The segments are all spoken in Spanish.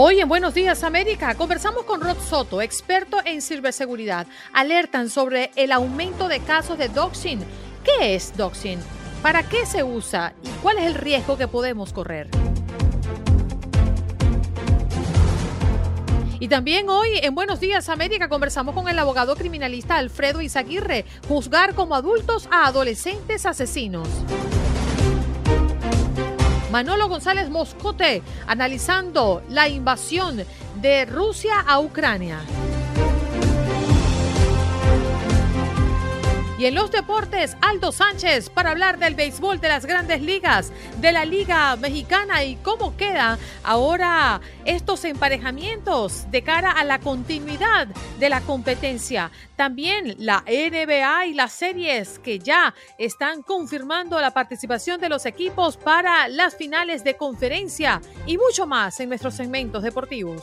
Hoy en Buenos Días América conversamos con Rod Soto, experto en ciberseguridad. Alertan sobre el aumento de casos de doxing. ¿Qué es doxing? ¿Para qué se usa? ¿Y cuál es el riesgo que podemos correr? Y también hoy en Buenos Días América conversamos con el abogado criminalista Alfredo Izaguirre, juzgar como adultos a adolescentes asesinos. Manolo González Moscote analizando la invasión de Rusia a Ucrania. Y en los deportes, Aldo Sánchez para hablar del béisbol de las grandes ligas, de la Liga Mexicana y cómo quedan ahora estos emparejamientos de cara a la continuidad de la competencia. También la NBA y las series que ya están confirmando la participación de los equipos para las finales de conferencia y mucho más en nuestros segmentos deportivos.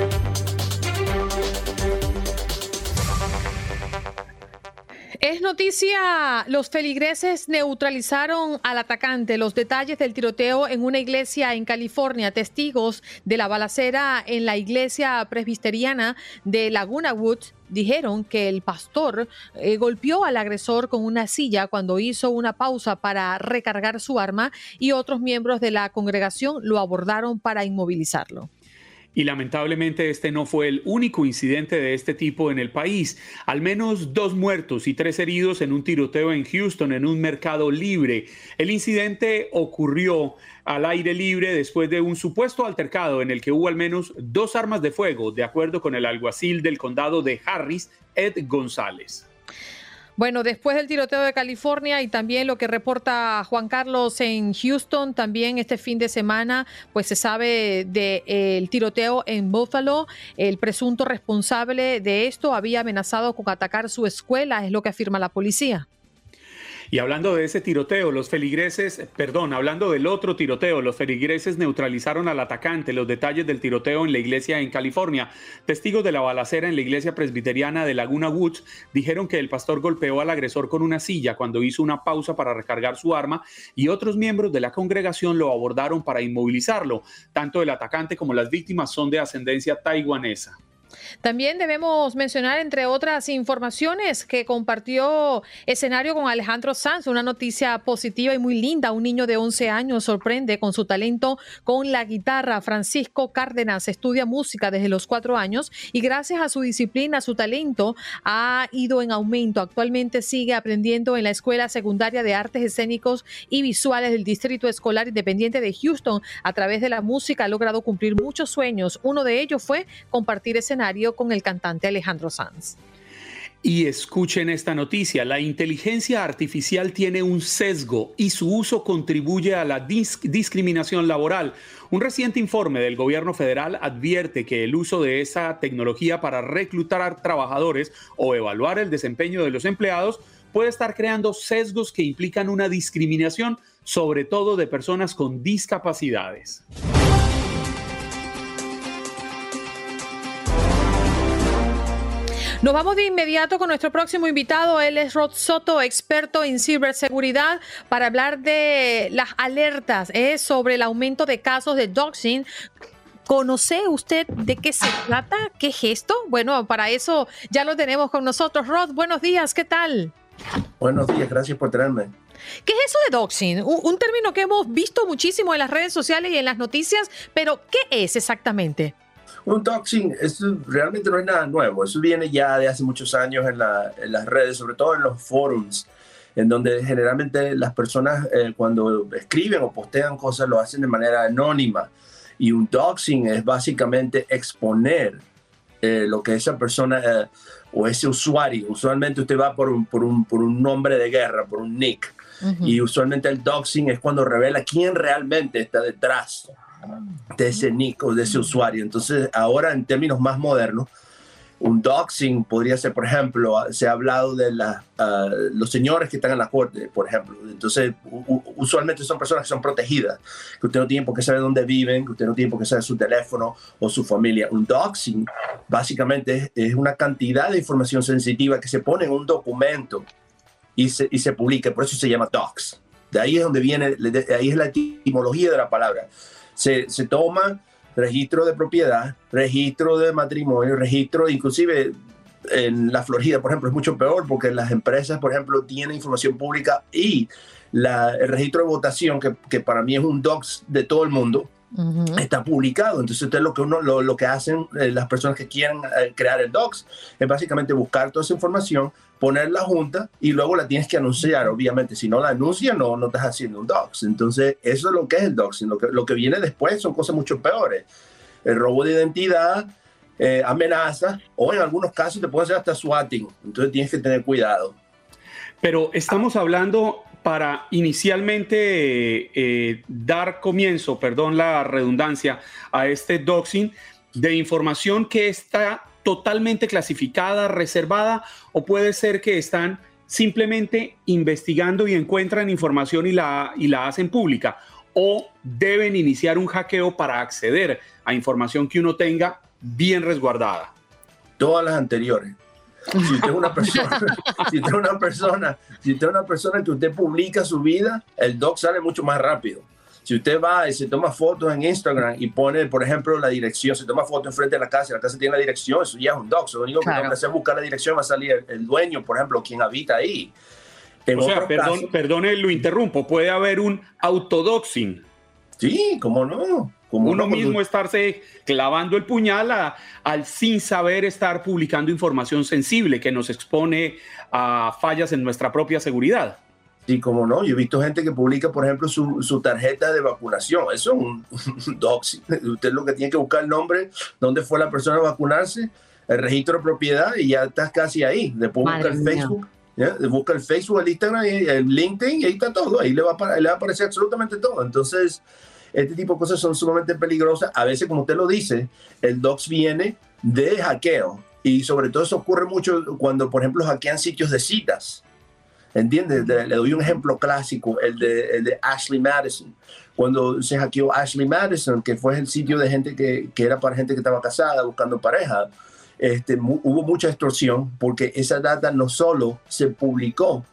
Es noticia, los feligreses neutralizaron al atacante. Los detalles del tiroteo en una iglesia en California. Testigos de la balacera en la iglesia presbiteriana de Laguna Woods dijeron que el pastor eh, golpeó al agresor con una silla cuando hizo una pausa para recargar su arma y otros miembros de la congregación lo abordaron para inmovilizarlo. Y lamentablemente este no fue el único incidente de este tipo en el país. Al menos dos muertos y tres heridos en un tiroteo en Houston, en un mercado libre. El incidente ocurrió al aire libre después de un supuesto altercado en el que hubo al menos dos armas de fuego, de acuerdo con el alguacil del condado de Harris, Ed González. Bueno, después del tiroteo de California y también lo que reporta Juan Carlos en Houston, también este fin de semana, pues se sabe del tiroteo en Buffalo. El presunto responsable de esto había amenazado con atacar su escuela, es lo que afirma la policía. Y hablando de ese tiroteo, los feligreses, perdón, hablando del otro tiroteo, los feligreses neutralizaron al atacante. Los detalles del tiroteo en la iglesia en California. Testigos de la balacera en la iglesia presbiteriana de Laguna Woods dijeron que el pastor golpeó al agresor con una silla cuando hizo una pausa para recargar su arma y otros miembros de la congregación lo abordaron para inmovilizarlo. Tanto el atacante como las víctimas son de ascendencia taiwanesa. También debemos mencionar, entre otras informaciones, que compartió escenario con Alejandro Sanz, una noticia positiva y muy linda. Un niño de 11 años sorprende con su talento con la guitarra. Francisco Cárdenas estudia música desde los cuatro años y gracias a su disciplina, su talento ha ido en aumento. Actualmente sigue aprendiendo en la Escuela Secundaria de Artes Escénicos y Visuales del Distrito Escolar Independiente de Houston. A través de la música ha logrado cumplir muchos sueños. Uno de ellos fue compartir escenario con el cantante Alejandro Sanz. Y escuchen esta noticia, la inteligencia artificial tiene un sesgo y su uso contribuye a la discriminación laboral. Un reciente informe del gobierno federal advierte que el uso de esa tecnología para reclutar trabajadores o evaluar el desempeño de los empleados puede estar creando sesgos que implican una discriminación, sobre todo de personas con discapacidades. Nos vamos de inmediato con nuestro próximo invitado. Él es Rod Soto, experto en ciberseguridad, para hablar de las alertas eh, sobre el aumento de casos de doxing. ¿Conoce usted de qué se trata? ¿Qué es esto? Bueno, para eso ya lo tenemos con nosotros. Rod, buenos días, ¿qué tal? Buenos días, gracias por tenerme. ¿Qué es eso de doxing? Un, término que hemos visto muchísimo en las redes sociales y en las noticias, pero ¿qué es exactamente? Un doxing realmente no es nada nuevo, eso viene ya de hace muchos años en, las redes, sobre todo en los forums, en donde generalmente las personas eh, cuando escriben o postean cosas lo hacen de manera anónima. Y un doxing es básicamente exponer eh, lo que esa persona eh, o ese usuario, usualmente usted va por un, por un, por un nombre de guerra, por un nick, y usualmente el doxing es cuando revela quién realmente está detrás de ese nick o de ese usuario. Entonces, ahora en términos más modernos, un doxing podría ser, por ejemplo, se ha hablado de la, ah, los señores que están en la corte, por ejemplo. Entonces, usualmente son personas que son protegidas, que usted no tiene por qué saber dónde viven, que usted no tiene por qué saber su teléfono o su familia. Un doxing básicamente es, una cantidad de información sensitiva que se pone en un documento y se, y se publica, por eso se llama dox. De ahí es donde viene, de ahí es la etimología de la palabra. Se, se toma registro de propiedad, registro de matrimonio, registro, inclusive en la Florida, por ejemplo, es mucho peor porque las empresas, por ejemplo, tienen información pública y la, el registro de votación, que, que, para mí es un docs de todo el mundo, está publicado. Entonces, usted lo que uno, lo, lo que hacen eh, las personas que quieren eh, crear el docs es básicamente buscar toda esa información, poner la junta y luego la tienes que anunciar. Obviamente, si no la anuncias, no, no estás haciendo un docs. Entonces, eso es lo que es el doxing. Lo que, lo que viene después son cosas mucho peores. El robo de identidad, eh, amenazas o en algunos casos te puede hacer hasta swatting. Entonces, tienes que tener cuidado. Pero estamos hablando para inicialmente eh, dar comienzo, perdón la redundancia, a este doxing de información que está totalmente clasificada, reservada, o puede ser que están simplemente investigando y encuentran información y la, y la hacen pública, o deben iniciar un hackeo para acceder a información que uno tenga bien resguardada. Todas las anteriores. Si usted es una persona, si usted es una persona, si usted es una persona que usted publica su vida, el doc sale mucho más rápido. Si usted va y se toma fotos en Instagram y pone, por ejemplo, la dirección, se toma fotos enfrente de la casa, la casa tiene la dirección, eso ya es un doc. Lo único que tengo que hacer es buscar la dirección, va a salir el, dueño, por ejemplo, quien habita ahí. o sea, perdón, perdone, lo interrumpo, puede haber un autodoxing. Sí, cómo no. Uno mismo estarse clavando el puñal al sin saber estar publicando información sensible que nos expone a fallas en nuestra propia seguridad. Sí, como no. Yo he visto gente que publica, por ejemplo, su, su tarjeta de vacunación. Eso es un, doxing. Usted lo que tiene que buscar el nombre, dónde fue la persona a vacunarse, el registro de propiedad y ya estás casi ahí. Después busca el Facebook. Busca el Facebook, el Instagram, el LinkedIn y ahí está todo. Ahí le va, a, le va a aparecer absolutamente todo. Entonces, este tipo de cosas son sumamente peligrosas. A veces, como usted lo dice, el dox viene de hackeo. Y sobre todo eso ocurre mucho cuando, por ejemplo, hackean sitios de citas. ¿Entiendes? Le, doy un ejemplo clásico, el de, de, Ashley Madison. Cuando se hackeó Ashley Madison, que fue el sitio de gente que, que era para gente que estaba casada, buscando pareja, este, hubo mucha extorsión porque esa data no solo se publicó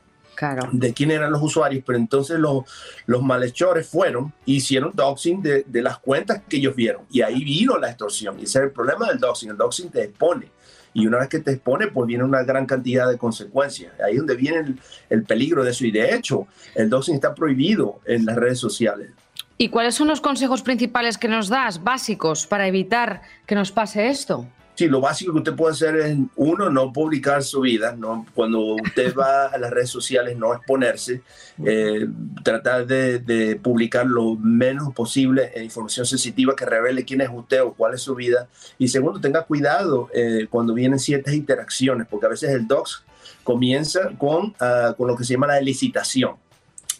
de quién eran los usuarios, pero entonces los, los malhechores fueron e hicieron doxing de, de, las cuentas que ellos vieron y ahí vino la extorsión y ese es el problema del doxing, el doxing te expone y una vez que te expone, pues viene una gran cantidad de consecuencias. Ahí es donde viene el, peligro de eso. Y de hecho, el doxing está prohibido en las redes sociales. ¿Y cuáles son los consejos principales que nos das, básicos, para evitar que nos pase esto? Sí, lo básico que usted puede hacer es, uno, no publicar su vida, ¿no? cuando usted va a las redes sociales, no exponerse, eh, tratar de, publicar lo menos posible información sensitiva que revele quién es usted o cuál es su vida. Y segundo, tenga cuidado eh, cuando vienen ciertas interacciones, porque a veces el docs comienza con, ah, con lo que se llama la licitación.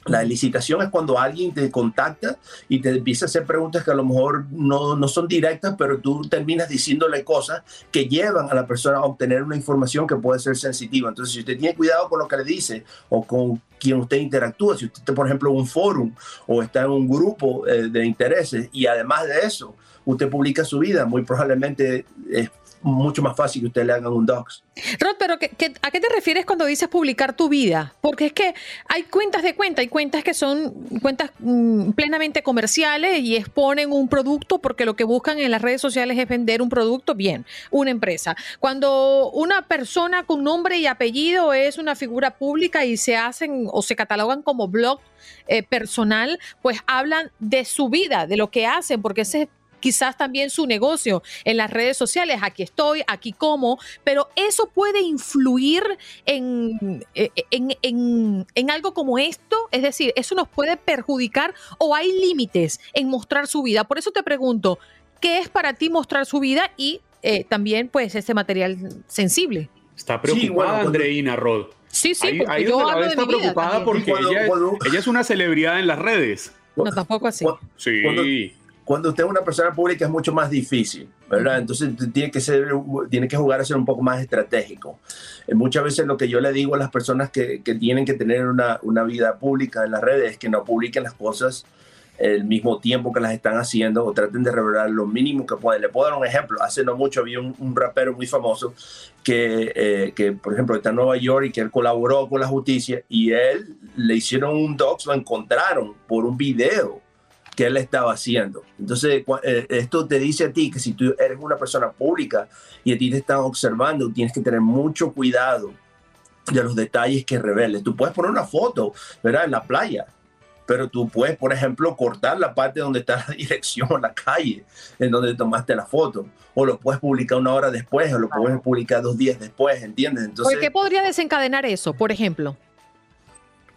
La licitación es cuando alguien te contacta y te empieza a hacer preguntas que a lo mejor no, no, son directas, pero tú terminas diciéndole cosas que llevan a la persona a obtener una información que puede ser sensitiva. Entonces, si usted tiene cuidado con lo que le dice o con quien usted interactúa, si usted por ejemplo, un foro o está en un grupo eh, de intereses y además de eso, usted publica su vida, muy probablemente es mucho más fácil que usted le hagan un docs. Rod, pero ¿a qué te refieres cuando dices publicar tu vida? Porque es que hay cuentas de cuenta, hay cuentas que son cuentas mm, plenamente comerciales y exponen un producto porque lo que buscan en las redes sociales es vender un producto, bien, una empresa. Cuando una persona con nombre y apellido es una figura pública y se hacen o se catalogan como blog eh, personal, pues hablan de su vida, de lo que hacen, porque ese es quizás también su negocio en las redes sociales, aquí estoy, aquí como, pero eso puede influir en, eh, en, en, algo como esto, es decir, eso nos puede perjudicar o hay límites en mostrar su vida. Por eso te pregunto, ¿qué es para ti mostrar su vida y eh, también pues este material sensible? Está preocupada Andreina Rod. Sí, sí, porque yo hablo está preocupada porque ella, es, ella, es, una celebridad en las redes. No, tampoco así. Sí cuando usted es una persona pública es mucho más difícil, ¿verdad? Entonces tiene que, ser, tiene que jugar a ser un poco más estratégico. Eh, muchas veces lo que yo le digo a las personas que, que tienen que tener una, una, vida pública en las redes es que no publiquen las cosas el mismo tiempo que las están haciendo o traten de revelar lo mínimo que pueden. Le puedo dar un ejemplo. Hace no mucho había un, rapero muy famoso que, eh, que, por ejemplo, está en Nueva York y que él colaboró con la justicia y él le hicieron un dox, lo encontraron por un video que él estaba haciendo. Entonces, eh, esto te dice a ti que si tú eres una persona pública y a ti te están observando, tienes que tener mucho cuidado de los detalles que reveles. Tú puedes poner una foto, ¿verdad? En la playa, pero tú puedes, por ejemplo, cortar la parte donde está la dirección, la calle, en donde tomaste la foto, o lo puedes publicar una hora después, o lo puedes publicar dos días después, ¿entiendes? Entonces, ¿Por qué podría desencadenar eso, por ejemplo?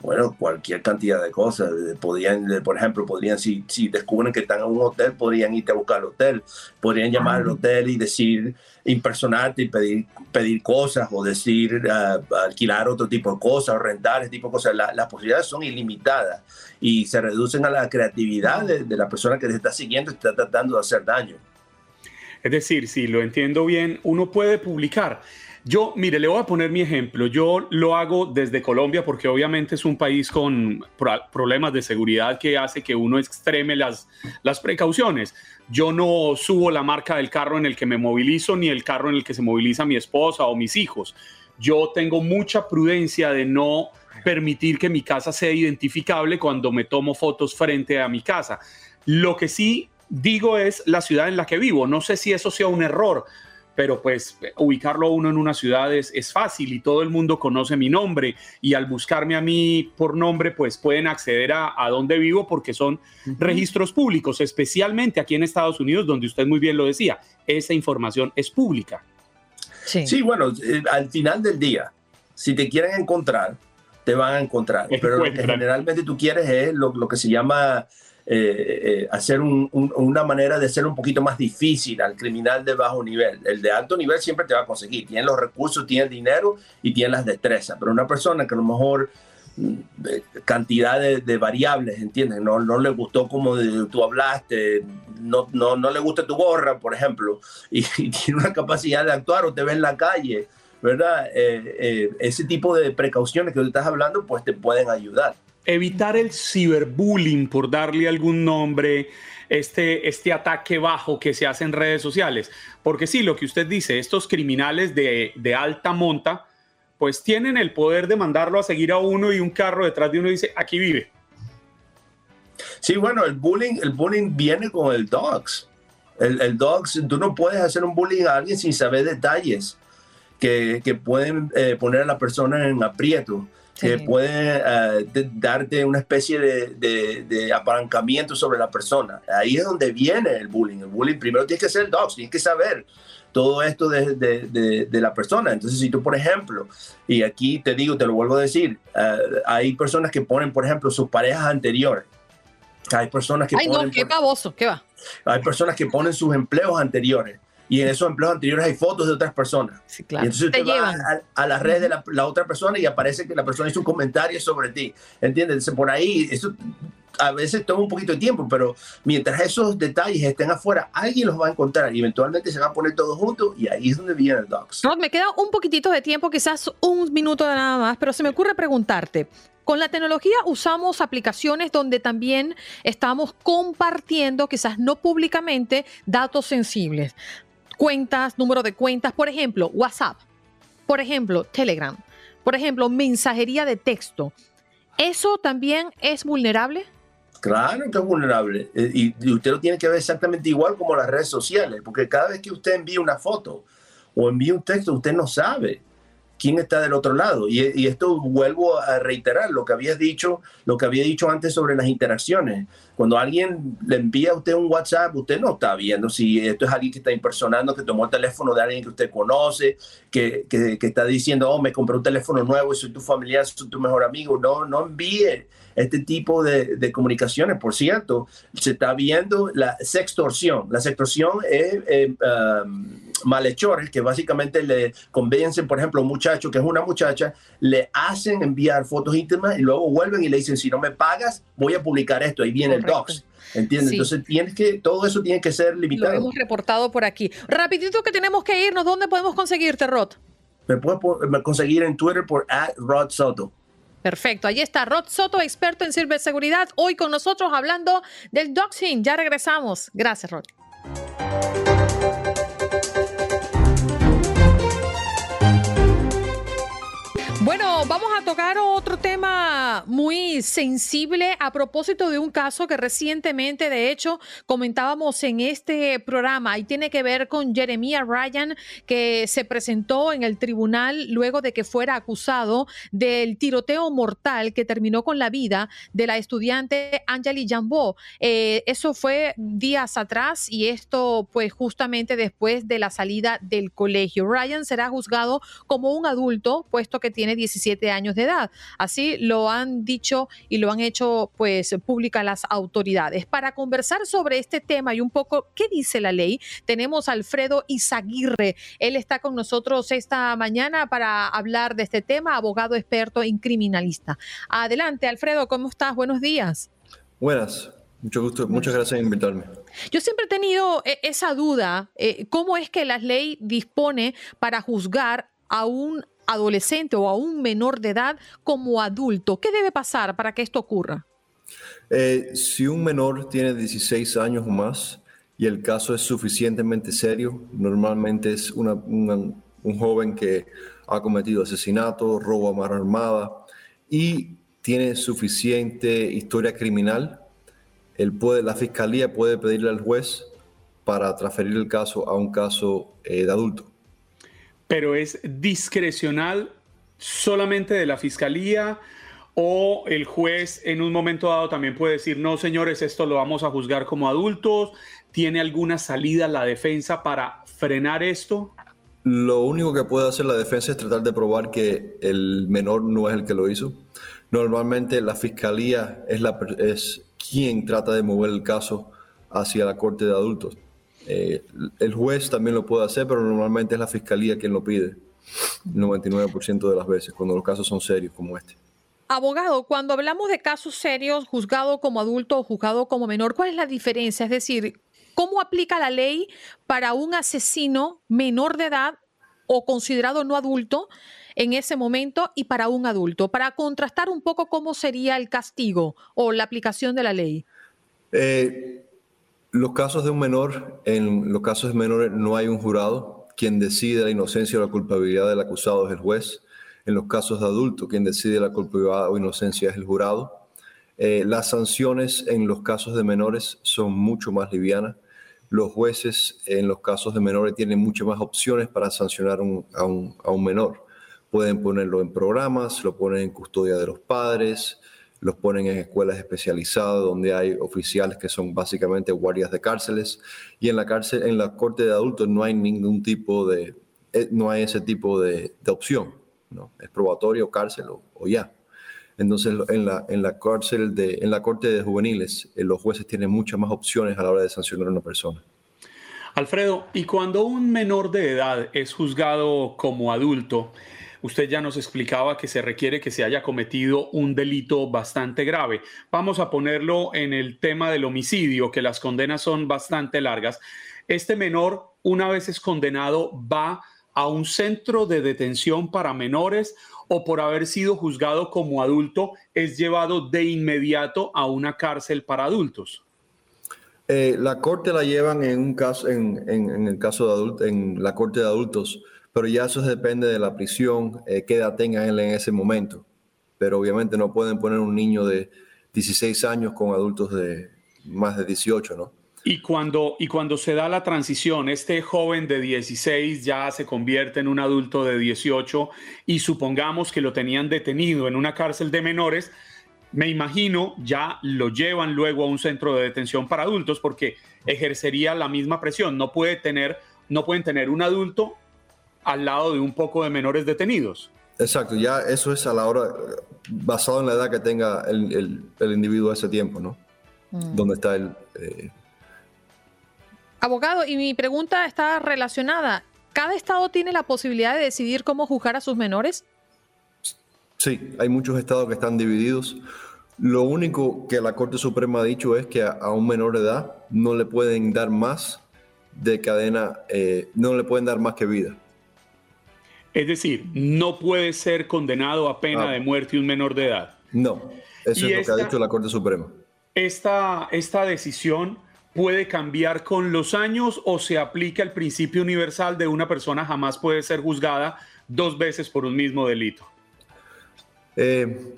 Bueno, cualquier cantidad de cosas. Podrían, por ejemplo, podrían, si, si descubren que están en un hotel, podrían irte a buscar al hotel. Podrían llamar al hotel y decir, impersonarte y pedir, pedir cosas o decir, ah, alquilar otro tipo de cosas o rentar ese tipo de cosas. las posibilidades son ilimitadas y se reducen a la creatividad de, de la persona que te está siguiendo y está tratando de hacer daño. Es decir, si lo entiendo bien, uno puede publicar yo, mire, le voy a poner mi ejemplo. Yo lo hago desde Colombia porque obviamente es un país con problemas de seguridad que hace que uno extreme las, las precauciones. Yo no subo la marca del carro en el que me movilizo ni el carro en el que se moviliza mi esposa o mis hijos. Yo tengo mucha prudencia de no permitir que mi casa sea identificable cuando me tomo fotos frente a mi casa. Lo que sí digo es la ciudad en la que vivo. No sé si eso sea un error, pero pues ubicarlo a uno en una ciudad es, fácil y todo el mundo conoce mi nombre y al buscarme a mí por nombre pues pueden acceder a, a dónde vivo porque son registros públicos, especialmente aquí en Estados Unidos donde usted muy bien lo decía, esa información es pública. Sí, bueno, eh, al final del día, si te quieren encontrar, te van a encontrar, pero lo que generalmente tú quieres es lo, lo que se llama eh, eh, hacer una manera de ser un poquito más difícil al criminal de bajo nivel. El de alto nivel siempre te va a conseguir. Tiene los recursos, tiene el dinero y tiene las destrezas. Pero una persona que a lo mejor mm, cantidad de, variables, ¿entiendes? No, no le gustó como tú hablaste, no, no, no le gusta tu gorra, por ejemplo, y, tiene una capacidad de actuar o te ve en la calle, ¿verdad? Eh, ese tipo de precauciones que tú estás hablando, pues te pueden ayudar evitar el ciberbullying, por darle algún nombre, este, este ataque bajo que se hace en redes sociales. Porque sí, lo que usted dice, estos criminales de, de alta monta, pues tienen el poder de mandarlo a seguir a uno y un carro detrás de uno dice, aquí vive. Sí, bueno, el bullying, el bullying viene con el dogs. El, el dogs, tú no puedes hacer un bullying a alguien sin saber detalles que, que pueden eh, poner a la persona en aprieto que puede eh, darte una especie de, de, apalancamiento sobre la persona. Ahí es donde viene el bullying. El bullying primero tienes que ser dogs, tienes que saber todo esto de, de, la persona. Entonces, si tú, por ejemplo, y aquí te digo, te lo vuelvo a decir, eh, hay personas que ponen, por ejemplo, sus parejas anteriores. Hay personas que Ay, ponen... no, qué ¿qué va? Hay personas que ponen sus empleos anteriores y en esos empleos anteriores hay fotos de otras personas. Sí, claro. Y entonces usted va a, a, la red de la, otra persona y aparece que la persona hizo un comentario sobre ti. ¿Entiendes? Por ahí, eso a veces toma un poquito de tiempo, pero mientras esos detalles estén afuera, alguien los va a encontrar y eventualmente se van a poner todos juntos y ahí es donde viene el docs. No, me queda un poquitito de tiempo, quizás un minuto de nada más, pero se me ocurre preguntarte, con la tecnología usamos aplicaciones donde también estamos compartiendo, quizás no públicamente, datos sensibles. Cuentas, número de cuentas, por ejemplo, WhatsApp, por ejemplo, Telegram, por ejemplo, mensajería de texto. ¿Eso también es vulnerable? Claro que es vulnerable. Eh, y, usted lo tiene que ver exactamente igual como las redes sociales, porque cada vez que usted envía una foto o envía un texto, usted no sabe quién está del otro lado. Y, esto vuelvo a reiterar lo que había dicho, lo que había dicho antes sobre las interacciones. Cuando alguien le envía a usted un WhatsApp, usted no está viendo si esto es alguien que está impersonando, que tomó el teléfono de alguien que usted conoce, que, que, está diciendo, oh, me compré un teléfono nuevo soy tu familiar, soy tu mejor amigo. No, no envíe este tipo de, de comunicaciones. Por cierto, se está viendo la sextorsión. La sextorsión es... Eh, um, malhechores que básicamente le convencen, por ejemplo, a un muchacho que es una muchacha, le hacen enviar fotos íntimas y luego vuelven y le dicen, si no me pagas, voy a publicar esto. Ahí viene el ¿Entiendes? Entonces tienes que, todo eso tiene que ser limitado. Lo hemos reportado por aquí. Rapidito que tenemos que irnos, ¿dónde podemos conseguirte, Rod? Me puedes conseguir en Twitter por Rod Soto. Perfecto, ahí está Rod Soto, experto en ciberseguridad, hoy con nosotros hablando del doxing. Ya regresamos. Gracias, Rod. Bueno, vamos a tocar otro tema muy sensible a propósito de un caso que recientemente, de hecho, comentábamos en este programa y tiene que ver con Jeremiah Ryan, que se presentó en el tribunal luego de que fuera acusado del tiroteo mortal que terminó con la vida de la estudiante Angeli Jambó. Eh, eso fue días atrás y esto, pues, justamente después de la salida del colegio. Ryan será juzgado como un adulto, puesto que tiene 17 años de edad. Así lo han dicho y lo han hecho pues pública las autoridades. Para conversar sobre este tema y un poco qué dice la ley, tenemos a Alfredo Izaguirre. Él está con nosotros esta mañana para hablar de este tema, abogado experto en criminalista. Adelante, Alfredo, ¿cómo estás? Buenos días. Buenas, mucho gusto, muchas gracias por invitarme. Yo siempre he tenido eh, esa duda, eh, ¿cómo es que la ley dispone para juzgar a un adolescente o a un menor de edad como adulto? ¿Qué debe pasar para que esto ocurra? Eh, si un menor tiene 16 años o más y el caso es suficientemente serio, normalmente es un joven que ha cometido asesinato, robo a mano armada y tiene suficiente historia criminal, la fiscalía puede pedirle al juez para transferir el caso a un caso eh, de adulto pero es discrecional solamente de la fiscalía o el juez en un momento dado también puede decir, no señores, esto lo vamos a juzgar como adultos, ¿tiene alguna salida la defensa para frenar esto? Lo único que puede hacer la defensa es tratar de probar que el menor no es el que lo hizo. Normalmente la fiscalía es, quien trata de mover el caso hacia la corte de adultos. Eh, el juez también lo puede hacer, pero normalmente es la fiscalía quien lo pide, 99% de las veces, cuando los casos son serios como este. Abogado, cuando hablamos de casos serios, juzgado como adulto o juzgado como menor, ¿cuál es la diferencia? Es decir, ¿cómo aplica la ley para un asesino menor de edad o considerado no adulto en ese momento y para un adulto? Para contrastar un poco cómo sería el castigo o la aplicación de la ley. Eh, los casos de un menor, en los casos de menores no hay un jurado. Quien decide la inocencia o la culpabilidad del acusado es el juez. En los casos de adultos, quien decide la culpabilidad o inocencia es el jurado. Eh, las sanciones en los casos de menores son mucho más livianas. Los jueces en los casos de menores tienen muchas más opciones para sancionar a, un, a un menor. Pueden ponerlo en programas, lo ponen en custodia de los padres, los ponen en escuelas especializadas donde hay oficiales que son básicamente guardias de cárceles y en la cárcel, en la corte de adultos no hay ningún tipo de, eh, no hay ese tipo de, opción, ¿no? Es probatorio, cárcel o, ya. Entonces en la, en la cárcel de, en la corte de juveniles eh, los jueces tienen muchas más opciones a la hora de sancionar a una persona. Alfredo, y cuando un menor de edad es juzgado como adulto, Usted ya nos explicaba que se requiere que se haya cometido un delito bastante grave. Vamos a ponerlo en el tema del homicidio, que las condenas son bastante largas. Este menor, una vez es condenado, va a un centro de detención para menores o por haber sido juzgado como adulto, es llevado de inmediato a una cárcel para adultos. Eh, la corte la llevan en un caso, en, en, el caso de adultos, en la corte de adultos, pero ya eso depende de la prisión, eh, qué edad tenga él en ese momento. Pero obviamente no pueden poner un niño de 16 años con adultos de más de 18, ¿no? Y cuando, y cuando se da la transición, este joven de 16 ya se convierte en un adulto de 18 y supongamos que lo tenían detenido en una cárcel de menores, me imagino ya lo llevan luego a un centro de detención para adultos porque ejercería la misma presión. No, puede tener, no pueden tener un adulto al lado de un poco de menores detenidos. Exacto, ya eso es a la hora, basado en la edad que tenga el, individuo a ese tiempo, ¿no? Mm. Donde está el... Eh, Abogado, y mi pregunta está relacionada. ¿Cada estado tiene la posibilidad de decidir cómo juzgar a sus menores? Sí, hay muchos estados que están divididos. Lo único que la Corte Suprema ha dicho es que a, un menor de edad no le pueden dar más de cadena, eh, no le pueden dar más que vida. Es decir, no puede ser condenado a pena ah. de muerte un menor de edad. No, eso es lo que ha dicho la Corte Suprema. Esta, esta decisión puede cambiar con los años o se aplica el principio universal de una persona jamás puede ser juzgada dos veces por un mismo delito? Eh,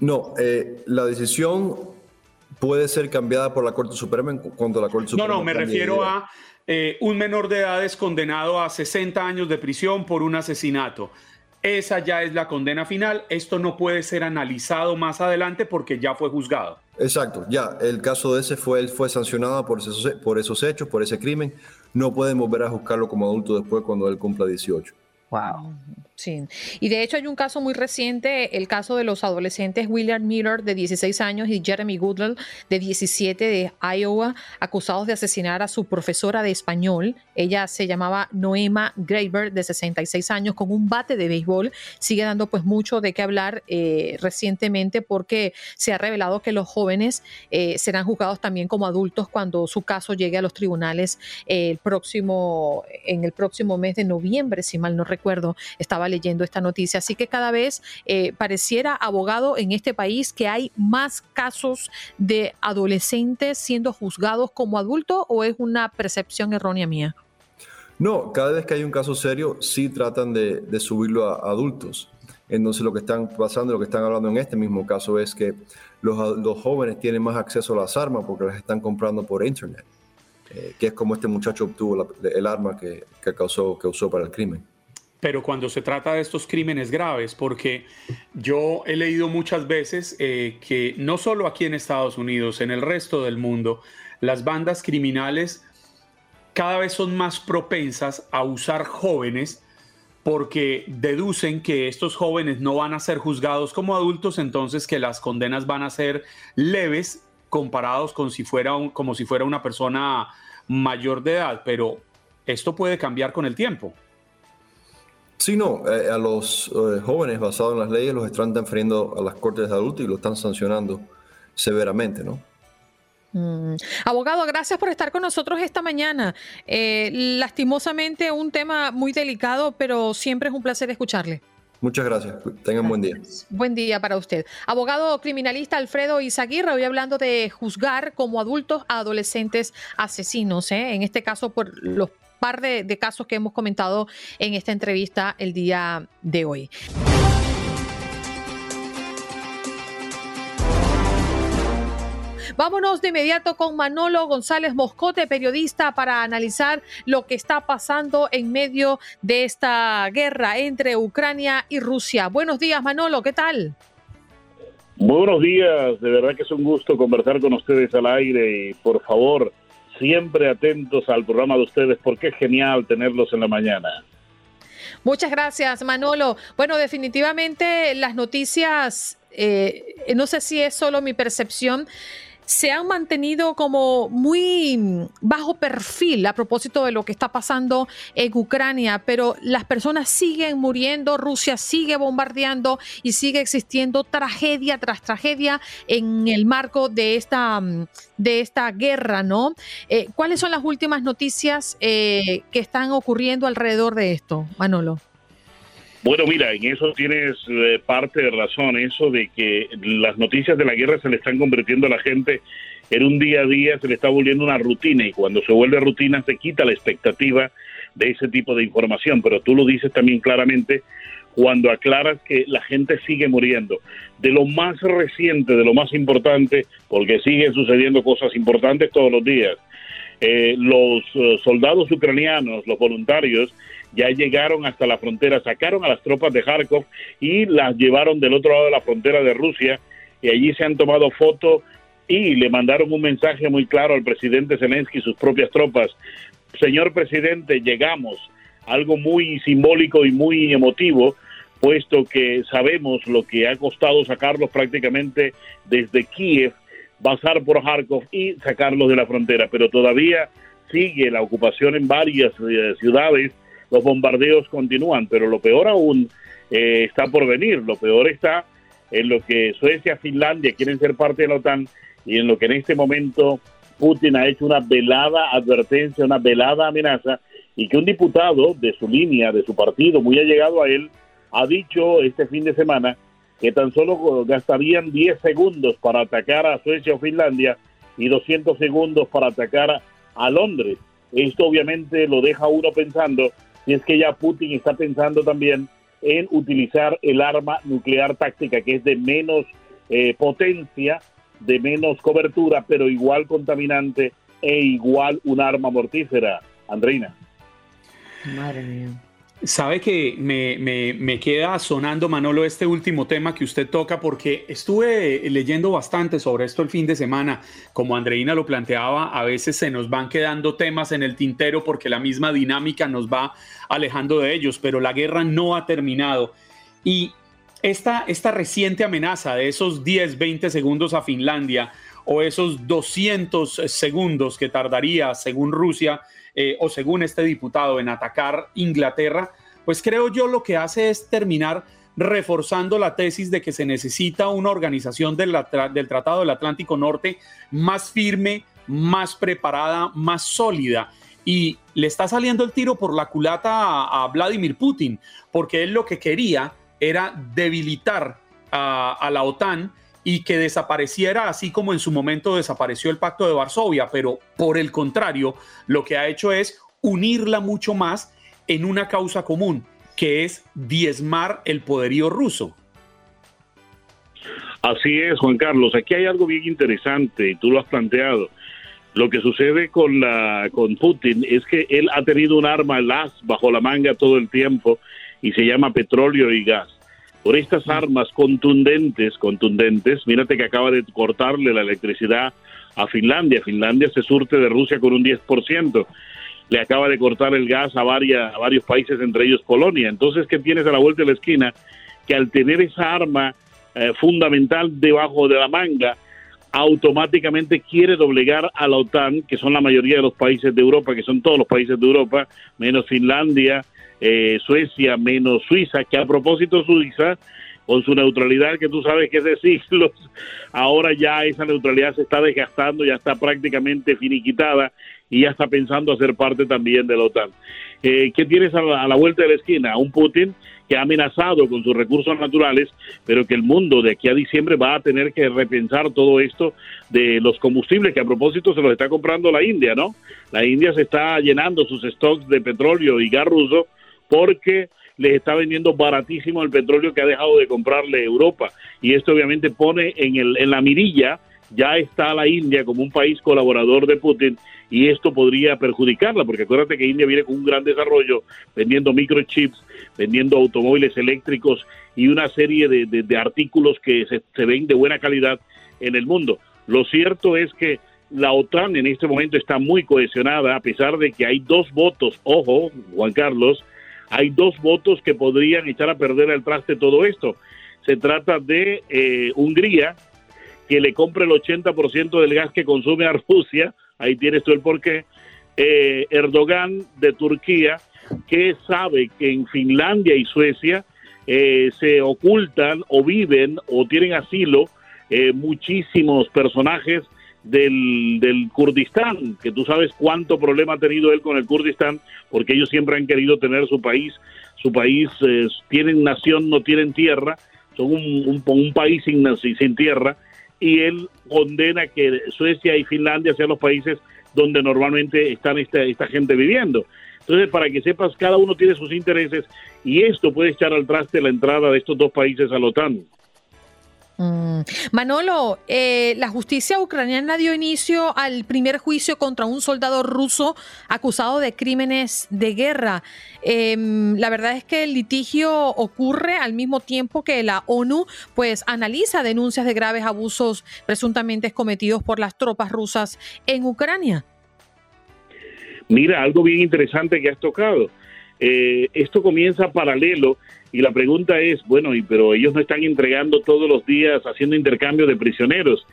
no, eh, la decisión puede ser cambiada por la Corte Suprema cuando la Corte Suprema. No, no, me refiero a eh, un menor de edad es condenado a 60 años de prisión por un asesinato. Esa ya es la condena final. Esto no puede ser analizado más adelante porque ya fue juzgado. Exacto, ya el caso de ese fue, él fue sancionado por esos, por esos hechos, por ese crimen. No pueden volver a juzgarlo como adulto después cuando él cumpla 18. Wow. Sí, y de hecho hay un caso muy reciente, el caso de los adolescentes William Miller de 16 años y Jeremy Goodall de 17 de Iowa, acusados de asesinar a su profesora de español. Ella se llamaba Noema Graber de 66 años con un bate de béisbol. Sigue dando pues mucho de qué hablar eh, recientemente porque se ha revelado que los jóvenes eh, serán juzgados también como adultos cuando su caso llegue a los tribunales el próximo, en el próximo mes de noviembre, si mal no recuerdo. Estaba leyendo esta noticia. Así que cada vez eh, pareciera, abogado, en este país que hay más casos de adolescentes siendo juzgados como adultos o es una percepción errónea mía? No, cada vez que hay un caso serio, sí tratan de, subirlo a adultos. Entonces lo que están pasando, lo que están hablando en este mismo caso es que los, los jóvenes tienen más acceso a las armas porque las están comprando por internet, eh, que es como este muchacho obtuvo el arma que, que, causó, que usó para el crimen pero cuando se trata de estos crímenes graves, porque yo he leído muchas veces eh, que no solo aquí en Estados Unidos, en el resto del mundo, las bandas criminales cada vez son más propensas a usar jóvenes porque deducen que estos jóvenes no van a ser juzgados como adultos, entonces que las condenas van a ser leves comparados con si fuera como si fuera una persona mayor de edad, pero esto puede cambiar con el tiempo. Sí, no, eh, a los eh, jóvenes basados en las leyes los están transfiriendo a las cortes de adultos y lo están sancionando severamente, ¿no? Mm. Abogado, gracias por estar con nosotros esta mañana. Eh, lastimosamente un tema muy delicado, pero siempre es un placer escucharle. Muchas gracias. Tengan buen día. Buen día para usted. Abogado criminalista Alfredo Izaguirre, hoy hablando de juzgar como adultos a adolescentes asesinos, en este caso por los par de, casos que hemos comentado en esta entrevista el día de hoy. Vámonos de inmediato con Manolo González Moscote, periodista, para analizar lo que está pasando en medio de esta guerra entre Ucrania y Rusia. Buenos días, Manolo, ¿qué tal? Buenos días, de verdad que es un gusto conversar con ustedes al aire y por favor, siempre atentos al programa de ustedes porque es genial tenerlos en la mañana. Muchas gracias, Manolo. Bueno, definitivamente las noticias, eh, no sé si es solo mi percepción, se han mantenido como muy bajo perfil a propósito de lo que está pasando en Ucrania, pero las personas siguen muriendo, Rusia sigue bombardeando y sigue existiendo tragedia tras tragedia en el marco de esta, de esta guerra, ¿no? Eh, ¿Cuáles son las últimas noticias eh, que están ocurriendo alrededor de esto, Manolo? Bueno, mira, en eso tienes eh, parte de razón, eso de que las noticias de la guerra se le están convirtiendo a la gente en un día a día se le está volviendo una rutina y cuando se vuelve rutina se quita la expectativa de ese tipo de información. Pero tú lo dices también claramente cuando aclaras que la gente sigue muriendo. De lo más reciente, de lo más importante, porque siguen sucediendo cosas importantes todos los días. Eh, los eh, soldados ucranianos, los voluntarios, ya llegaron hasta la frontera, sacaron a las tropas de Kharkov y las llevaron del otro lado de la frontera de Rusia y allí se han tomado fotos y le mandaron un mensaje muy claro al presidente Zelensky y sus propias tropas. Señor presidente, llegamos. Algo muy simbólico y muy emotivo, puesto que sabemos lo que ha costado sacarlos prácticamente desde Kiev, pasar por Kharkov y sacarlos de la frontera. Pero todavía sigue la ocupación en varias eh, ciudades, los bombardeos continúan, pero lo peor aún eh, está por venir. Lo peor está en lo que Suecia, Finlandia quieren ser parte de la OTAN y en lo que en este momento Putin ha hecho una velada advertencia, una velada amenaza, y que un diputado de su línea, de su partido, muy allegado a él, ha dicho este fin de semana que tan solo gastarían 10 segundos para atacar a Suecia o Finlandia y 200 segundos para atacar a Londres. Esto obviamente lo deja uno pensando si es que ya Putin está pensando también en utilizar el arma nuclear táctica, que es de menos eh, potencia, de menos cobertura, pero igual contaminante e igual un arma mortífera. Andreina. Madre mía. Sabe que me, me, queda sonando, Manolo, este último tema que usted toca, porque estuve leyendo bastante sobre esto el fin de semana. Como Andreina lo planteaba, a veces se nos van quedando temas en el tintero porque la misma dinámica nos va alejando de ellos, pero la guerra no ha terminado. Y esta, esta reciente amenaza de esos 10, 20 segundos a Finlandia o esos 200 segundos que tardaría, según Rusia, eh, o según este diputado en atacar Inglaterra, pues creo yo lo que hace es terminar reforzando la tesis de que se necesita una organización del, del Tratado del Atlántico Norte más firme, más preparada, más sólida. Y le está saliendo el tiro por la culata a, Vladimir Putin, porque él lo que quería era debilitar a la OTAN y que desapareciera así como en su momento desapareció el pacto de Varsovia, pero por el contrario, lo que ha hecho es unirla mucho más en una causa común, que es diezmar el poderío ruso. Así es, Juan Carlos. Aquí hay algo bien interesante y tú lo has planteado. Lo que sucede con la con Putin es que él ha tenido un arma las bajo la manga todo el tiempo y se llama petróleo y gas por estas armas contundentes, contundentes, mírate que acaba de cortarle la electricidad a Finlandia. Finlandia se surte de Rusia con un 10%. Le acaba de cortar el gas a, varias, a varios países, entre ellos Polonia. Entonces, ¿qué tienes a la vuelta de la esquina? Que al tener esa arma eh, fundamental debajo de la manga, automáticamente quiere doblegar a la OTAN, que son la mayoría de los países de Europa, que son todos los países de Europa, menos Finlandia, eh, Suecia menos Suiza, que a propósito Suiza, con su neutralidad que tú sabes que es de siglos, ahora ya esa neutralidad se está desgastando, ya está prácticamente finiquitada y ya está pensando hacer parte también de la OTAN. Eh, ¿Qué tienes a la, vuelta de la esquina? Un Putin que ha amenazado con sus recursos naturales, pero que el mundo de aquí a diciembre va a tener que repensar todo esto de los combustibles, que a propósito se los está comprando la India, ¿no? La India se está llenando sus stocks de petróleo y gas ruso porque les está vendiendo baratísimo el petróleo que ha dejado de comprarle Europa. Y esto obviamente pone en, el, en la mirilla, ya está la India como un país colaborador de Putin y esto podría perjudicarla, porque acuérdate que India viene con un gran desarrollo vendiendo microchips, vendiendo automóviles eléctricos y una serie de, de, artículos que se, se ven de buena calidad en el mundo. Lo cierto es que la OTAN en este momento está muy cohesionada, a pesar de que hay dos votos, ojo, Juan Carlos, hay dos votos que podrían echar a perder el traste todo esto. Se trata de eh, Hungría, que le compra el 80% del gas que consume a Rusia, ahí tienes tú el porqué. Eh, Erdogan de Turquía, que sabe que en Finlandia y Suecia eh, se ocultan o viven o tienen asilo muchísimos personajes del, del Kurdistán, que tú sabes cuánto problema ha tenido él con el Kurdistán, porque ellos siempre han querido tener su país, su país eh, tienen nación, no tienen tierra, son un, país sin, sin tierra, y él condena que Suecia y Finlandia sean los países donde normalmente están esta, esta gente viviendo. Entonces, para que sepas, cada uno tiene sus intereses y esto puede echar al traste la entrada de estos dos países a la OTAN. Mm. Manolo, eh, la justicia ucraniana dio inicio al primer juicio contra un soldado ruso acusado de crímenes de guerra. Em, la verdad es que el litigio ocurre al mismo tiempo que la ONU pues analiza denuncias de graves abusos presuntamente cometidos por las tropas rusas en Ucrania. Mira, algo bien interesante que has tocado. Eh, esto comienza paralelo y la pregunta es, bueno, y pero ellos no están entregando todos los días haciendo intercambio de prisioneros.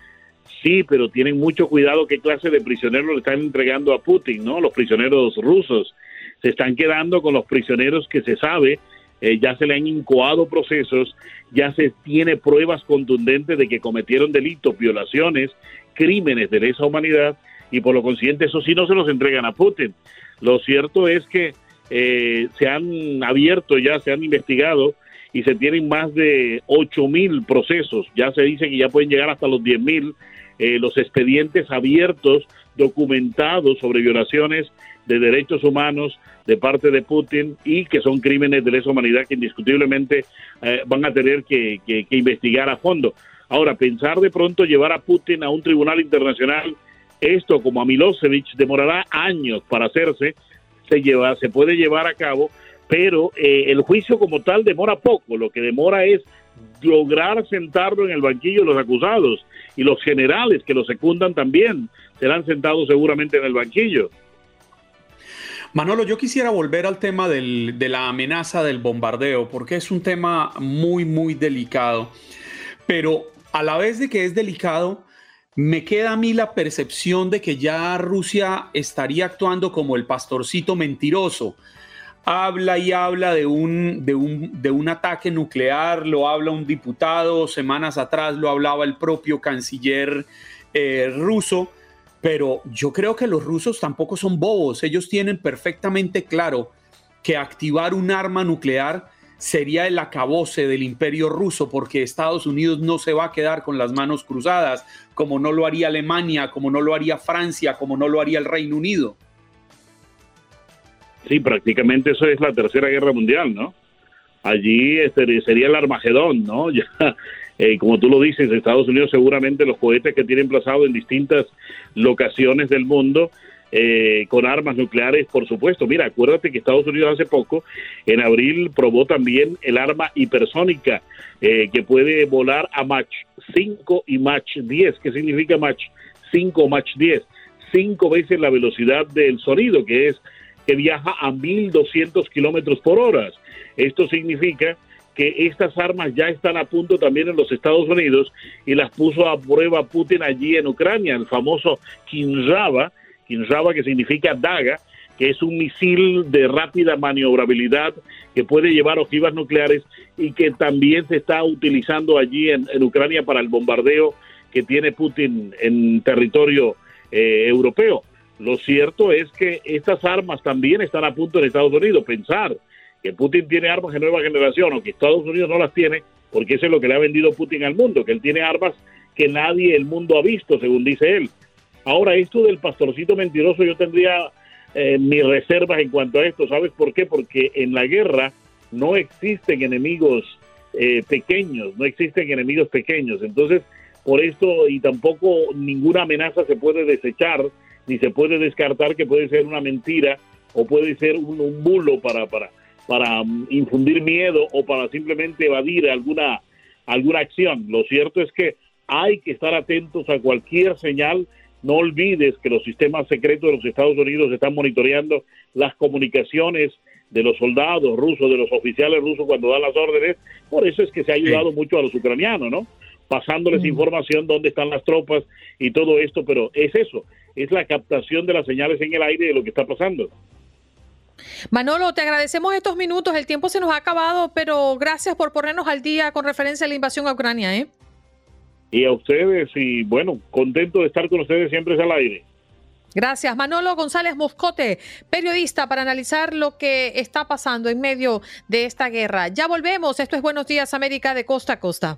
Sí, pero tienen mucho cuidado qué clase de prisioneros le están entregando a Putin, ¿no? Los prisioneros rusos se están quedando con los prisioneros que se sabe eh, ya se le han incoado procesos, ya se tiene pruebas contundentes de que cometieron delitos, violaciones, crímenes de lesa humanidad y por lo consiguiente eso sí no se los entregan a Putin. Lo cierto es que eh, se han abierto ya, se han investigado y se tienen más de 8 mil procesos. Ya se dice que ya pueden llegar hasta los 10 mil eh, los expedientes abiertos, documentados sobre violaciones de derechos humanos de parte de Putin y que son crímenes de lesa humanidad que indiscutiblemente eh, van a tener que, que investigar a fondo. Ahora, pensar de pronto llevar a Putin a un tribunal internacional, esto como a Milosevic, demorará años para hacerse, se, lleva, se puede llevar a cabo, pero eh, el juicio como tal demora poco, lo que demora es lograr sentarlo en el banquillo de los acusados y los generales que lo secundan también serán sentados seguramente en el banquillo. Manolo, yo quisiera volver al tema del, de la amenaza del bombardeo, porque es un tema muy, muy delicado. Pero a la vez de que es delicado, me queda a mí la percepción de que ya Rusia estaría actuando como el pastorcito mentiroso. Habla y habla de un, de un, de un ataque nuclear, lo habla un diputado, semanas atrás lo hablaba el propio canciller eh, ruso, pero yo creo que los rusos tampoco son bobos, ellos tienen perfectamente claro que activar un arma nuclear sería el acabose del imperio ruso, porque Estados Unidos no se va a quedar con las manos cruzadas, como no lo haría Alemania, como no lo haría Francia, como no lo haría el Reino Unido. Sí, prácticamente eso es la Tercera Guerra Mundial, ¿no? Allí este, sería el Armagedón, ¿no? Ya, eh, como tú lo dices, Estados Unidos seguramente los cohetes que tiene emplazado en distintas locaciones del mundo eh, con armas nucleares, por supuesto. Mira, acuérdate que Estados Unidos hace poco, en abril, probó también el arma hipersónica eh, que puede volar a Mach 5 y Mach 10. ¿Qué significa Mach 5 o Mach 10? Cinco veces la velocidad del sonido, que es que viaja a 1200 kilómetros por hora. Esto significa que estas armas ya están a punto también en los Estados Unidos y las puso a prueba Putin allí en Ucrania, el famoso Kinzhava, Que significa daga, que es un misil de rápida maniobrabilidad que puede llevar ojivas nucleares y que también se está utilizando allí en, Ucrania para el bombardeo que tiene Putin en territorio eh, europeo. Lo cierto es que estas armas también están a punto en Estados Unidos. Pensar que Putin tiene armas de nueva generación o que Estados Unidos no las tiene, porque eso es lo que le ha vendido Putin al mundo, que él tiene armas que nadie el mundo ha visto, según dice él. Ahora, esto del pastorcito mentiroso, yo tendría eh, mis reservas en cuanto a esto. ¿Sabes por qué? Porque en la guerra no existen enemigos eh, pequeños, no existen enemigos pequeños. Entonces, por esto y tampoco ninguna amenaza se puede desechar, ni se puede descartar que puede ser una mentira o puede ser un, un bulo para, para, para mm, infundir miedo o para simplemente evadir alguna, alguna acción. Lo cierto es que hay que estar atentos a cualquier señal no olvides que los sistemas secretos de los Estados Unidos están monitoreando las comunicaciones de los soldados rusos, de los oficiales rusos cuando dan las órdenes. Por eso es que se ha ayudado mucho a los ucranianos, ¿no? Pasándoles mm. información dónde están las tropas y todo esto, pero es eso, es la captación de las señales en el aire de lo que está pasando. Manolo, te agradecemos estos minutos. El tiempo se nos ha acabado, pero gracias por ponernos al día con referencia a la invasión a Ucrania. ¿eh? Y a ustedes y bueno, contento de estar con ustedes siempre es al aire. Gracias. Manolo González Moscote, periodista, para analizar lo que está pasando en medio de esta guerra. Ya volvemos. Esto es Buenos Días América de Costa a Costa.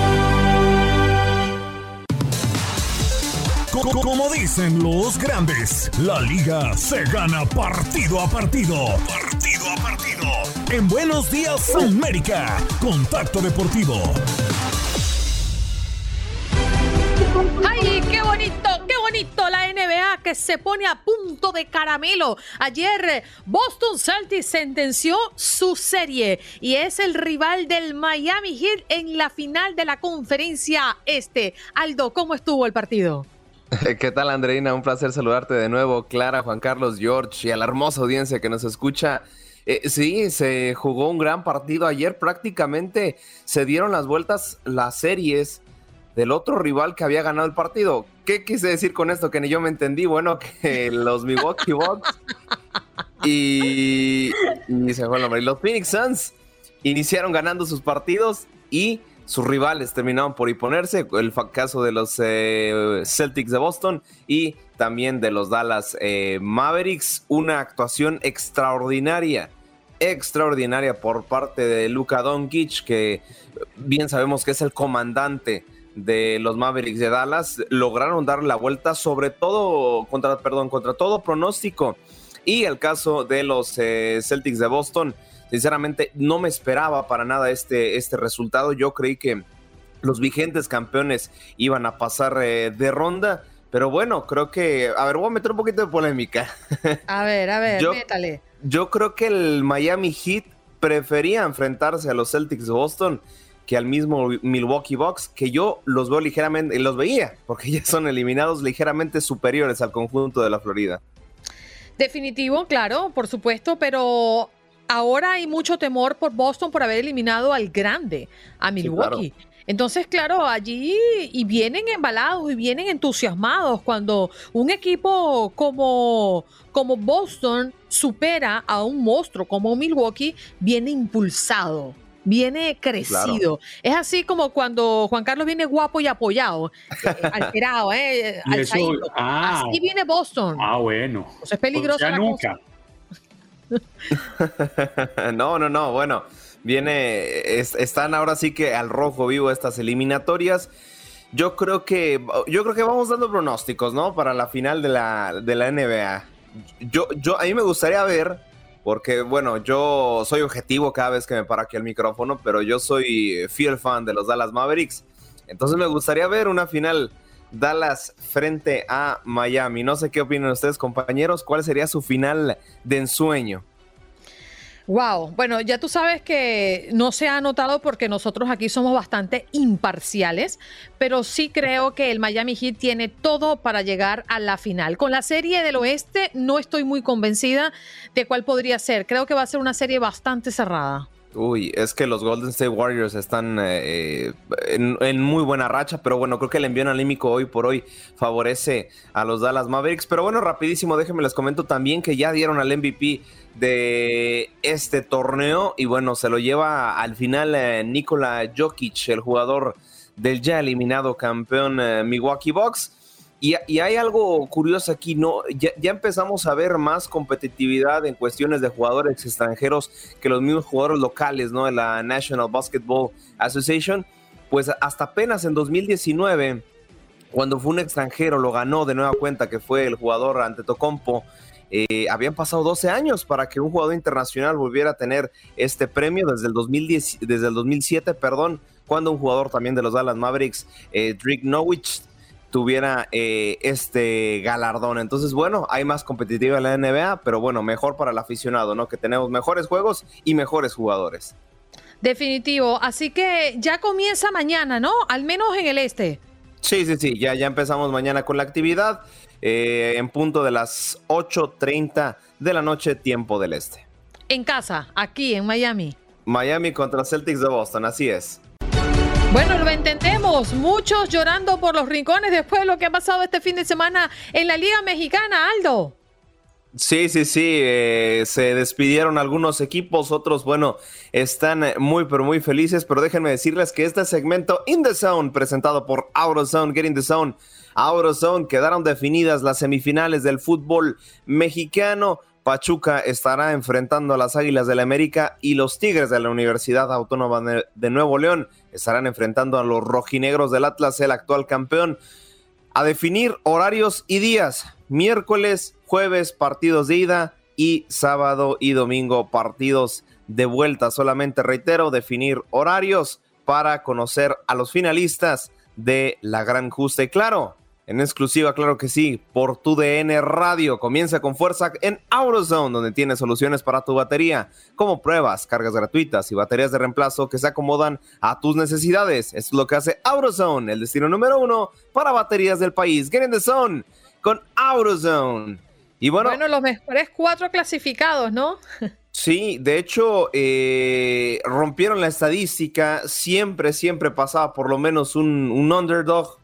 Como dicen los grandes, la liga se gana partido a partido. Partido a partido. En Buenos Días América, Contacto Deportivo. ¡Ay, qué bonito, qué bonito la NBA que se pone a punto de caramelo! Ayer Boston Celtics sentenció su serie y es el rival del Miami Heat en la final de la conferencia este. Aldo, ¿cómo estuvo el partido? ¿Qué tal, Andreina? Un placer saludarte de nuevo, Clara, Juan Carlos, George y a la hermosa audiencia que nos escucha. Eh, sí, se jugó un gran partido ayer. Prácticamente se dieron las vueltas las series del otro rival que había ganado el partido. ¿Qué quise decir con esto? Que ni yo me entendí. Bueno, que los Milwaukee Bucks y, y se fue el nombre. Los Phoenix Suns iniciaron ganando sus partidos y sus rivales terminaron por imponerse, el caso de los eh, Celtics de Boston y también de los Dallas eh, Mavericks, una actuación extraordinaria, extraordinaria por parte de Luka Doncic, que bien sabemos que es el comandante de los Mavericks de Dallas, lograron dar la vuelta sobre todo contra, perdón, contra todo pronóstico. Y el caso de los eh, Celtics de Boston, Sinceramente, no me esperaba para nada este, este resultado. Yo creí que los vigentes campeones iban a pasar eh, de ronda. Pero bueno, creo que. A ver, voy a meter un poquito de polémica. A ver, a ver, yo, métale. Yo creo que el Miami Heat prefería enfrentarse a los Celtics de Boston que al mismo Milwaukee Bucks, que yo los veo ligeramente, los veía, porque ya son eliminados ligeramente superiores al conjunto de la Florida. Definitivo, claro, por supuesto, pero ahora hay mucho temor por Boston por haber eliminado al grande, a Milwaukee. Entonces, claro, allí y vienen embalados y vienen entusiasmados cuando un equipo como, como Boston supera a un monstruo como Milwaukee, viene impulsado viene crecido. Es así como cuando Juan Carlos viene guapo y apoyado, eh, alterado, eh, ah. así viene Boston. Ah, bueno. es peligroso. nunca. no, no, no, bueno, viene, están ahora sí que al rojo vivo estas eliminatorias. Yo creo que, yo creo que vamos dando pronósticos, ¿no? Para la final de la, de la NBA. Yo, yo, a mí me gustaría ver, porque bueno, yo soy objetivo cada vez que me paro aquí el micrófono, pero yo soy fiel fan de los Dallas Mavericks. Entonces me gustaría ver una final Dallas frente a Miami. No sé qué opinan ustedes, compañeros. ¿Cuál sería su final de ensueño? Wow, bueno, ya tú sabes que no se ha notado porque nosotros aquí somos bastante imparciales, pero sí creo que el Miami Heat tiene todo para llegar a la final. Con la serie del oeste no estoy muy convencida de cuál podría ser. Creo que va a ser una serie bastante cerrada. Uy, es que los Golden State Warriors están eh, en, muy buena racha, pero bueno, creo que el envío anímico hoy por hoy favorece a los Dallas Mavericks. Pero bueno, rapidísimo, déjenme les comento también que ya dieron al MVP de este torneo y bueno, se lo lleva al final eh, Nikola Jokic, el jugador del ya eliminado campeón eh, Milwaukee Bucks. Y, hay algo curioso aquí, ¿no? Ya, empezamos a ver más competitividad en cuestiones de jugadores extranjeros que los mismos jugadores locales, ¿no? En la National Basketball Association. Pues hasta apenas en 2019, cuando fue un extranjero, lo ganó de nueva cuenta, que fue el jugador ante Tocompo. Eh, habían pasado 12 años para que un jugador internacional volviera a tener este premio desde el, 2010, desde el 2007, perdón, cuando un jugador también de los Dallas Mavericks, eh, Drake Nowich, tuviera eh, este galardón. Entonces, bueno, hay más competitiva en la NBA, pero bueno, mejor para el aficionado, ¿no? Que tenemos mejores juegos y mejores jugadores. Definitivo. Así que ya comienza mañana, ¿no? Al menos en el este. Sí, sí, sí, ya, ya empezamos mañana con la actividad eh, en punto de las 8.30 de la noche, tiempo del este. En casa, aquí en Miami. Miami contra Celtics de Boston, así es. Bueno, lo entendemos. Muchos llorando por los rincones después de lo que ha pasado este fin de semana en la Liga Mexicana, Aldo. Sí, sí, sí, eh, se despidieron algunos equipos, otros, bueno, están muy, pero muy felices, pero déjenme decirles que este segmento In the Zone, presentado por AutoZone, Get in the Zone, AutoZone, quedaron definidas las semifinales del fútbol mexicano. Pachuca estará enfrentando a las Águilas del la América y los Tigres de la Universidad Autónoma de Nuevo León estarán enfrentando a los rojinegros del Atlas, el actual campeón. A definir horarios y días. Miércoles, jueves, partidos de ida y sábado y domingo, partidos de vuelta. Solamente reitero, definir horarios para conocer a los finalistas de la Gran Justa. Y claro, en exclusiva, claro que sí, por tu DN Radio. Comienza con fuerza en AutoZone, donde tienes soluciones para tu batería, como pruebas, cargas gratuitas y baterías de reemplazo que se acomodan a tus necesidades. es lo que hace AutoZone, el destino número uno para baterías del país. Get in the zone con AutoZone. Y bueno, bueno, los mejores cuatro clasificados, ¿no? Sí, de hecho, eh, rompieron la estadística. Siempre, siempre pasaba por lo menos un, un underdog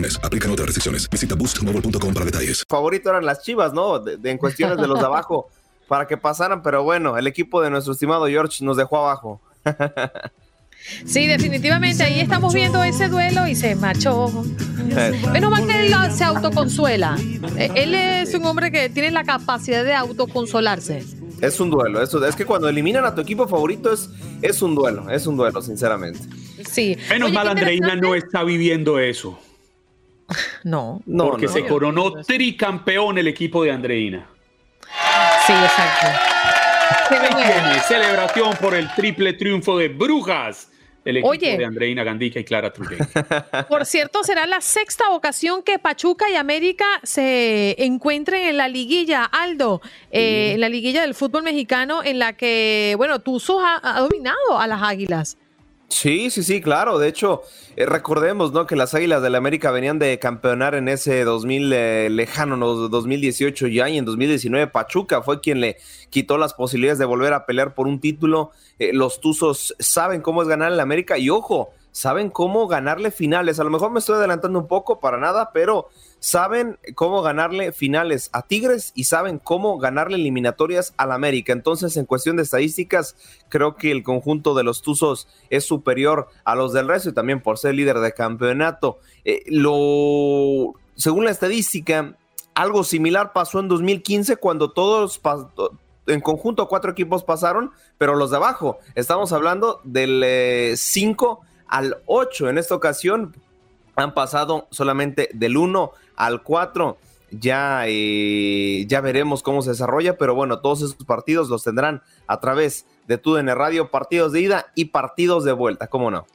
mes. Aplican otras restricciones. Visita boostmobile.com para detalles. Favorito eran las chivas, ¿no? De, en cuestiones de los de abajo para que pasaran, pero bueno, el equipo de nuestro estimado George nos dejó abajo. Sí, definitivamente. Ahí estamos viendo ese duelo y se machó. Menos mal que él se autoconsuela. Eh, él es un hombre que tiene la capacidad de autoconsolarse. Es un duelo. Eso, es que cuando eliminan a tu equipo favorito es, es un duelo. Es un duelo, sinceramente. Sí. Menos mal Andreina no está viviendo eso. No. no porque se coronó tricampeón el equipo de Andreina. Sí, exacto. Celebración por el triple triunfo de Brujas. El equipo de Andreina Gandica y Clara Trujillo. Por cierto, será la sexta ocasión que Pachuca y América se encuentren en la liguilla, Aldo, eh, en la liguilla del fútbol mexicano, en la que, bueno, Tuzos ha dominado a las Águilas. Sí, sí, sí, claro. De hecho, eh, recordemos, ¿no? Que las Águilas del la América venían de campeonar en ese 2000 eh, lejano, ¿no? 2018 ya, y en 2019 Pachuca fue quien le quitó las posibilidades de volver a pelear por un título. Eh, los Tuzos saben cómo es ganar en la América y ojo, saben cómo ganarle finales. A lo mejor me estoy adelantando un poco para nada, pero saben cómo ganarle finales a Tigres y saben cómo ganarle eliminatorias al América. Entonces, en cuestión de estadísticas, creo que el conjunto de los Tuzos es superior a los del resto y también por ser líder de campeonato. Eh, lo, según la estadística, algo similar pasó en 2015 cuando todos en conjunto cuatro equipos pasaron, pero los de abajo, estamos hablando del 5 eh, al 8. En esta ocasión han pasado solamente del 1 al 4. Ya, eh, ya veremos cómo se desarrolla, pero bueno, todos esos partidos los tendrán a través de TUDN Radio, partidos de ida y partidos de vuelta, ¿cómo no?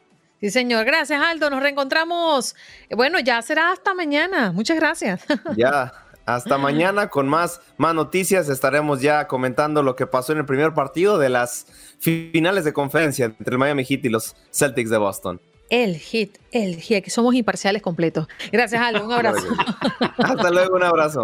Sí, señor. Gracias, Aldo. Nos reencontramos. Bueno, ya será hasta mañana. Muchas gracias. Ya, hasta mañana con más, más noticias. Estaremos ya comentando lo que pasó en el primer partido de las finales de conferencia entre el Miami Heat y los Celtics de Boston. El hit, el hit, que somos imparciales completos. Gracias. Un abrazo. Hasta luego, un abrazo.